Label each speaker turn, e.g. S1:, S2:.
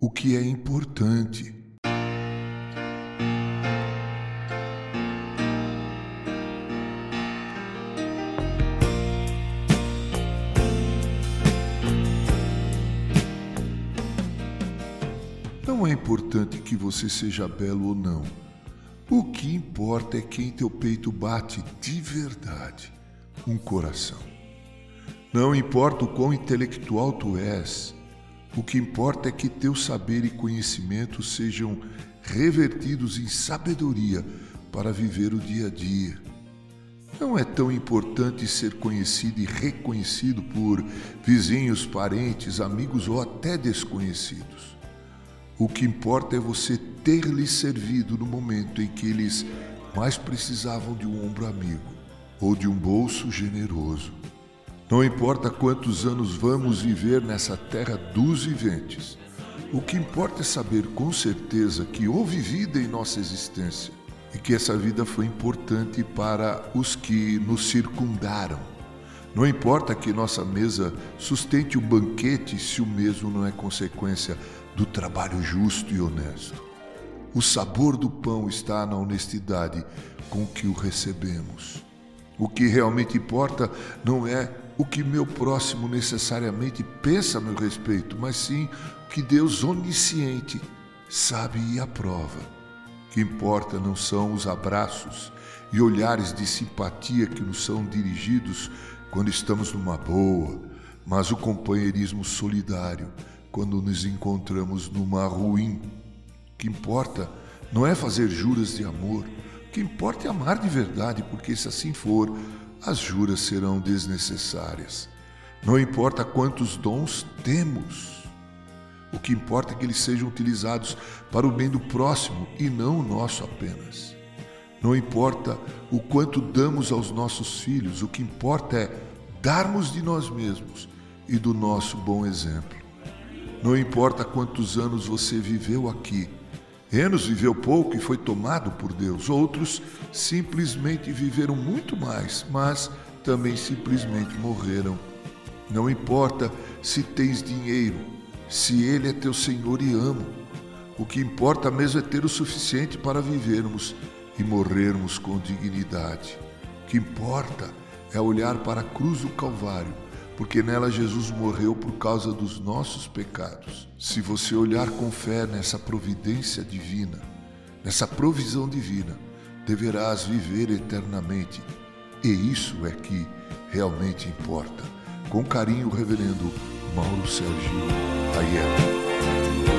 S1: o que é importante. Não é importante que você seja belo ou não. O que importa é que em teu peito bate de verdade um coração. Não importa o quão intelectual tu és, o que importa é que teu saber e conhecimento sejam revertidos em sabedoria para viver o dia a dia. Não é tão importante ser conhecido e reconhecido por vizinhos, parentes, amigos ou até desconhecidos. O que importa é você ter lhes servido no momento em que eles mais precisavam de um ombro amigo ou de um bolso generoso. Não importa quantos anos vamos viver nessa terra dos viventes, o que importa é saber com certeza que houve vida em nossa existência e que essa vida foi importante para os que nos circundaram. Não importa que nossa mesa sustente o banquete se o mesmo não é consequência do trabalho justo e honesto. O sabor do pão está na honestidade com que o recebemos. O que realmente importa não é o que meu próximo necessariamente pensa a meu respeito, mas sim o que Deus onisciente sabe e aprova. O que importa não são os abraços e olhares de simpatia que nos são dirigidos quando estamos numa boa, mas o companheirismo solidário quando nos encontramos numa ruim. O que importa não é fazer juras de amor, o que importa é amar de verdade, porque se assim for, as juras serão desnecessárias. Não importa quantos dons temos, o que importa é que eles sejam utilizados para o bem do próximo e não o nosso apenas. Não importa o quanto damos aos nossos filhos, o que importa é darmos de nós mesmos e do nosso bom exemplo. Não importa quantos anos você viveu aqui. Enos viveu pouco e foi tomado por Deus. Outros simplesmente viveram muito mais, mas também simplesmente morreram. Não importa se tens dinheiro, se Ele é teu Senhor e amo. O que importa mesmo é ter o suficiente para vivermos e morrermos com dignidade. O que importa é olhar para a cruz do Calvário porque nela Jesus morreu por causa dos nossos pecados. Se você olhar com fé nessa providência divina, nessa provisão divina, deverás viver eternamente. E isso é que realmente importa. Com carinho, Reverendo Mauro Sérgio Aiello.